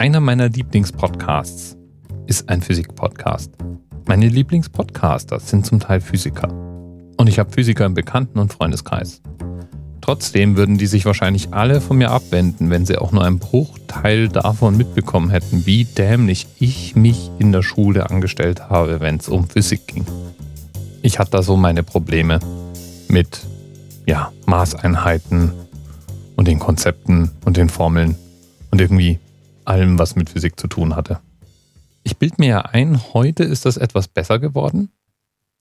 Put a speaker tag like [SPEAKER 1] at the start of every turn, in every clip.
[SPEAKER 1] Einer meiner Lieblingspodcasts ist ein Physik-Podcast. Meine Lieblingspodcaster sind zum Teil Physiker. Und ich habe Physiker im Bekannten- und Freundeskreis. Trotzdem würden die sich wahrscheinlich alle von mir abwenden, wenn sie auch nur einen Bruchteil davon mitbekommen hätten, wie dämlich ich mich in der Schule angestellt habe, wenn es um Physik ging. Ich hatte da so meine Probleme mit ja, Maßeinheiten und den Konzepten und den Formeln und irgendwie allem, was mit Physik zu tun hatte. Ich bild mir ja ein, heute ist das etwas besser geworden.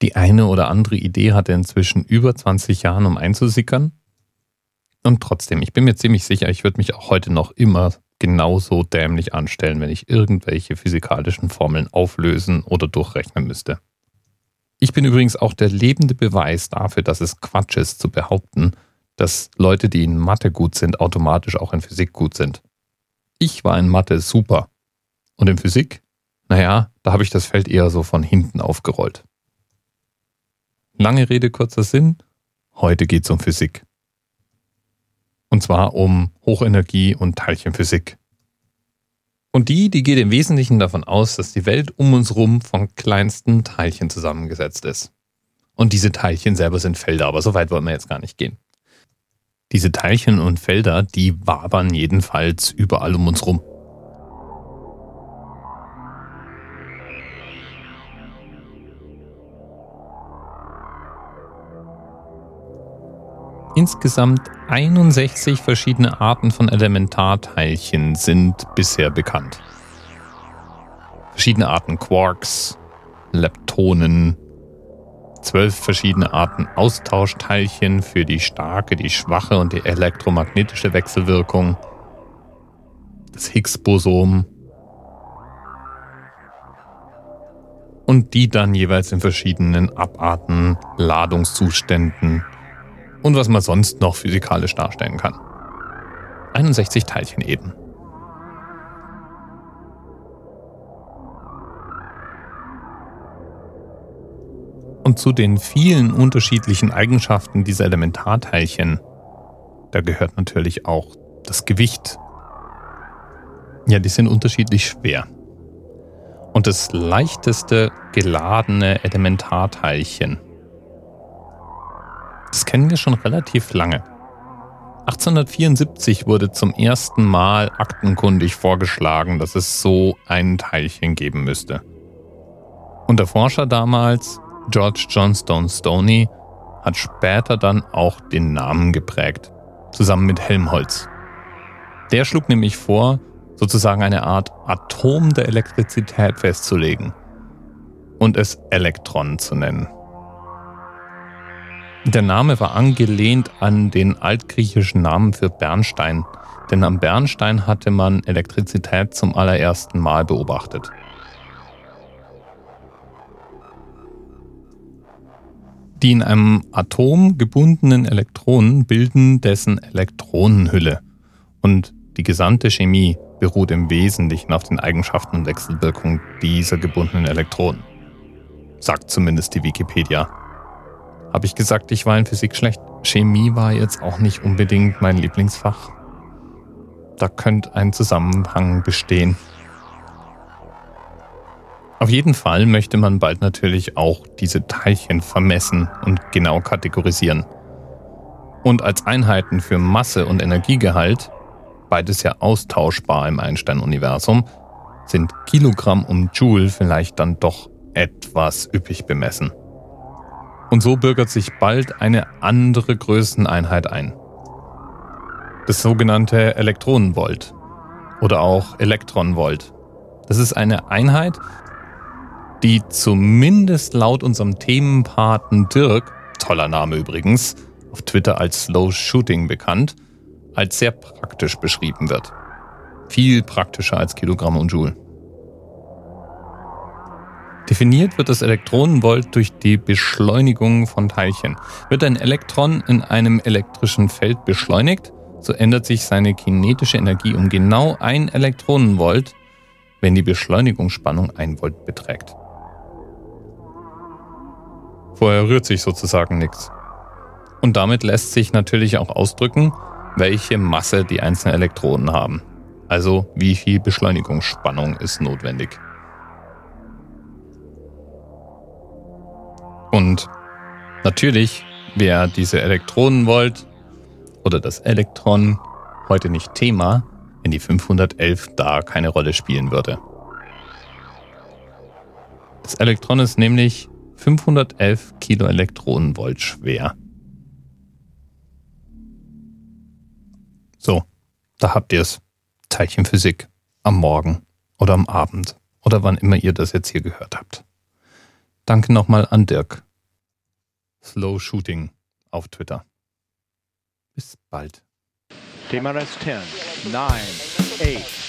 [SPEAKER 1] Die eine oder andere Idee hatte inzwischen über 20 Jahren, um einzusickern. Und trotzdem, ich bin mir ziemlich sicher, ich würde mich auch heute noch immer genauso dämlich anstellen, wenn ich irgendwelche physikalischen Formeln auflösen oder durchrechnen müsste. Ich bin übrigens auch der lebende Beweis dafür, dass es Quatsch ist zu behaupten, dass Leute, die in Mathe gut sind, automatisch auch in Physik gut sind. Ich war in Mathe super. Und in Physik? Naja, da habe ich das Feld eher so von hinten aufgerollt. Lange Rede, kurzer Sinn. Heute geht es um Physik. Und zwar um Hochenergie und Teilchenphysik. Und die, die geht im Wesentlichen davon aus, dass die Welt um uns rum von kleinsten Teilchen zusammengesetzt ist. Und diese Teilchen selber sind Felder, aber so weit wollen wir jetzt gar nicht gehen. Diese Teilchen und Felder, die wabern jedenfalls überall um uns rum. Insgesamt 61 verschiedene Arten von Elementarteilchen sind bisher bekannt. Verschiedene Arten Quarks, Leptonen, zwölf verschiedene Arten Austauschteilchen für die starke, die schwache und die elektromagnetische Wechselwirkung, das Higgs-Bosom und die dann jeweils in verschiedenen Abarten, Ladungszuständen und was man sonst noch physikalisch darstellen kann. 61 Teilchen eben. Und zu den vielen unterschiedlichen Eigenschaften dieser Elementarteilchen, da gehört natürlich auch das Gewicht. Ja, die sind unterschiedlich schwer. Und das leichteste geladene Elementarteilchen, das kennen wir schon relativ lange. 1874 wurde zum ersten Mal aktenkundig vorgeschlagen, dass es so ein Teilchen geben müsste. Und der Forscher damals, George Johnstone Stoney hat später dann auch den Namen geprägt, zusammen mit Helmholtz. Der schlug nämlich vor, sozusagen eine Art Atom der Elektrizität festzulegen und es Elektron zu nennen. Der Name war angelehnt an den altgriechischen Namen für Bernstein, denn am Bernstein hatte man Elektrizität zum allerersten Mal beobachtet. Die in einem Atom gebundenen Elektronen bilden dessen Elektronenhülle. Und die gesamte Chemie beruht im Wesentlichen auf den Eigenschaften und Wechselwirkungen dieser gebundenen Elektronen. Sagt zumindest die Wikipedia. Habe ich gesagt, ich war in Physik schlecht? Chemie war jetzt auch nicht unbedingt mein Lieblingsfach. Da könnte ein Zusammenhang bestehen. Auf jeden Fall möchte man bald natürlich auch diese Teilchen vermessen und genau kategorisieren. Und als Einheiten für Masse und Energiegehalt, beides ja austauschbar im Einstein-Universum, sind Kilogramm und Joule vielleicht dann doch etwas üppig bemessen. Und so bürgert sich bald eine andere Größeneinheit ein. Das sogenannte Elektronenvolt oder auch Elektronenvolt. Das ist eine Einheit, die zumindest laut unserem Themenpaten Dirk, toller Name übrigens, auf Twitter als Slow Shooting bekannt, als sehr praktisch beschrieben wird. Viel praktischer als Kilogramm und Joule. Definiert wird das Elektronenvolt durch die Beschleunigung von Teilchen. Wird ein Elektron in einem elektrischen Feld beschleunigt, so ändert sich seine kinetische Energie um genau ein Elektronenvolt, wenn die Beschleunigungsspannung ein Volt beträgt. Vorher rührt sich sozusagen nichts. Und damit lässt sich natürlich auch ausdrücken, welche Masse die einzelnen Elektronen haben. Also wie viel Beschleunigungsspannung ist notwendig? Und natürlich wäre diese Elektronenvolt oder das Elektron heute nicht Thema, wenn die 511 da keine Rolle spielen würde. Das Elektron ist nämlich 511 Kiloelektronenvolt schwer. So, da habt ihr es. Teilchenphysik am Morgen oder am Abend oder wann immer ihr das jetzt hier gehört habt. Danke nochmal an Dirk. Slow Shooting auf Twitter. Bis bald.
[SPEAKER 2] TMRS 10, 9, 8.